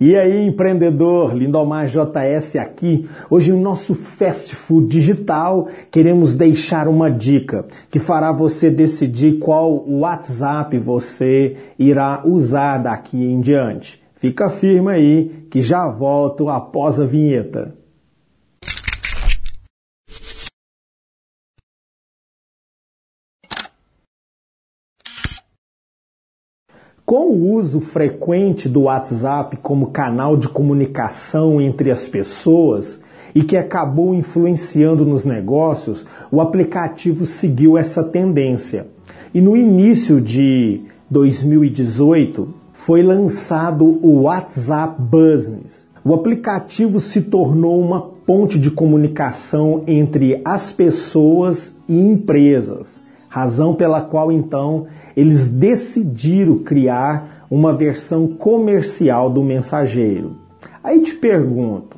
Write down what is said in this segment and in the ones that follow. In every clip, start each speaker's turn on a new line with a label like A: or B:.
A: E aí, empreendedor, Lindomar JS aqui. Hoje, no nosso Fast Food Digital, queremos deixar uma dica que fará você decidir qual WhatsApp você irá usar daqui em diante. Fica firme aí que já volto após a vinheta. Com o uso frequente do WhatsApp como canal de comunicação entre as pessoas e que acabou influenciando nos negócios, o aplicativo seguiu essa tendência. E no início de 2018 foi lançado o WhatsApp Business. O aplicativo se tornou uma ponte de comunicação entre as pessoas e empresas razão pela qual então eles decidiram criar uma versão comercial do mensageiro. Aí te pergunto,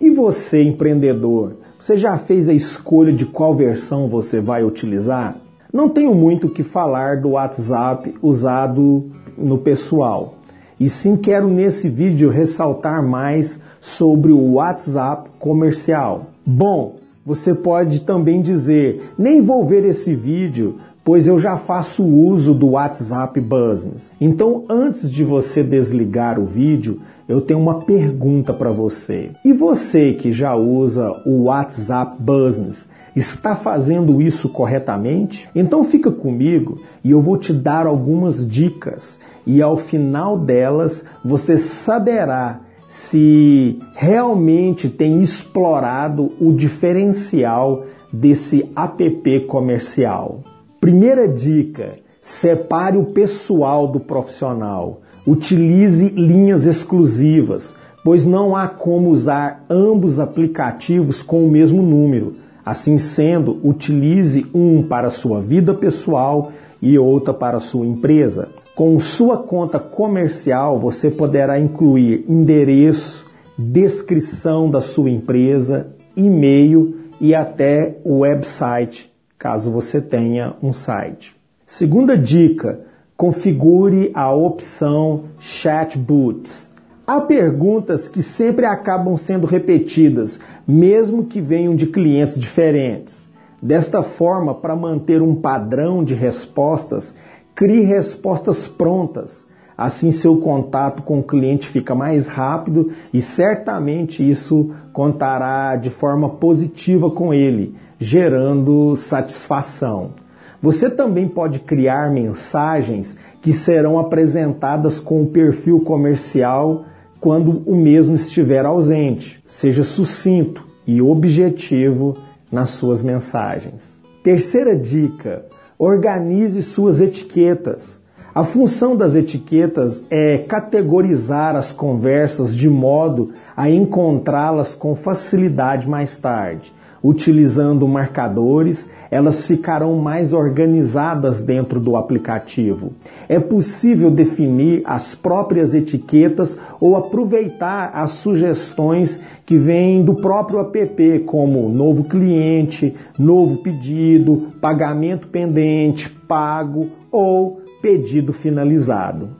A: e você, empreendedor, você já fez a escolha de qual versão você vai utilizar? Não tenho muito o que falar do WhatsApp usado no pessoal. E sim quero nesse vídeo ressaltar mais sobre o WhatsApp comercial. Bom, você pode também dizer: nem vou ver esse vídeo, pois eu já faço uso do WhatsApp Business. Então, antes de você desligar o vídeo, eu tenho uma pergunta para você. E você que já usa o WhatsApp Business, está fazendo isso corretamente? Então fica comigo e eu vou te dar algumas dicas e ao final delas você saberá se realmente tem explorado o diferencial desse app comercial. Primeira dica: separe o pessoal do profissional. Utilize linhas exclusivas, pois não há como usar ambos aplicativos com o mesmo número. Assim sendo, utilize um para sua vida pessoal e outra para sua empresa. Com sua conta comercial, você poderá incluir endereço, descrição da sua empresa, e-mail e até o website, caso você tenha um site. Segunda dica: configure a opção Chatbots. Há perguntas que sempre acabam sendo repetidas, mesmo que venham de clientes diferentes. Desta forma, para manter um padrão de respostas, Crie respostas prontas. Assim, seu contato com o cliente fica mais rápido e certamente isso contará de forma positiva com ele, gerando satisfação. Você também pode criar mensagens que serão apresentadas com o perfil comercial quando o mesmo estiver ausente. Seja sucinto e objetivo nas suas mensagens. Terceira dica: Organize suas etiquetas. A função das etiquetas é categorizar as conversas de modo a encontrá-las com facilidade mais tarde. Utilizando marcadores, elas ficarão mais organizadas dentro do aplicativo. É possível definir as próprias etiquetas ou aproveitar as sugestões que vêm do próprio app, como novo cliente, novo pedido, pagamento pendente, pago ou pedido finalizado.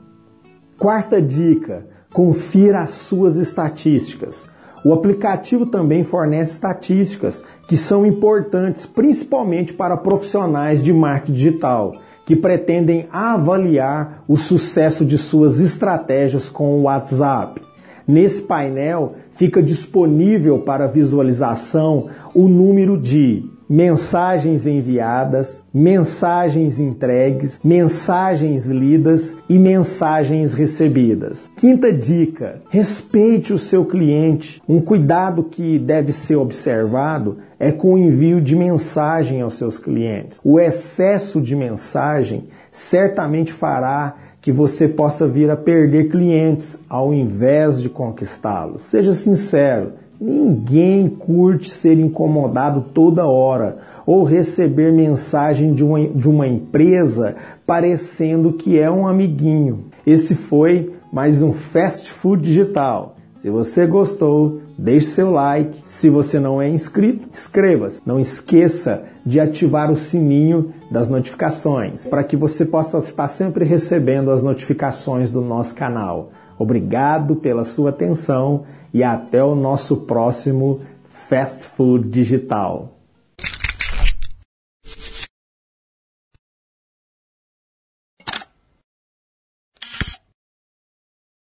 A: Quarta dica: confira as suas estatísticas. O aplicativo também fornece estatísticas que são importantes principalmente para profissionais de marketing digital que pretendem avaliar o sucesso de suas estratégias com o WhatsApp. Nesse painel fica disponível para visualização o número de mensagens enviadas, mensagens entregues, mensagens lidas e mensagens recebidas. Quinta dica: respeite o seu cliente. Um cuidado que deve ser observado é com o envio de mensagem aos seus clientes. O excesso de mensagem certamente fará que você possa vir a perder clientes ao invés de conquistá-los. Seja sincero, Ninguém curte ser incomodado toda hora ou receber mensagem de uma, de uma empresa parecendo que é um amiguinho. Esse foi mais um Fast Food Digital. Se você gostou, deixe seu like. Se você não é inscrito, inscreva-se. Não esqueça de ativar o sininho das notificações para que você possa estar sempre recebendo as notificações do nosso canal. Obrigado pela sua atenção e até o nosso próximo Fast Food Digital.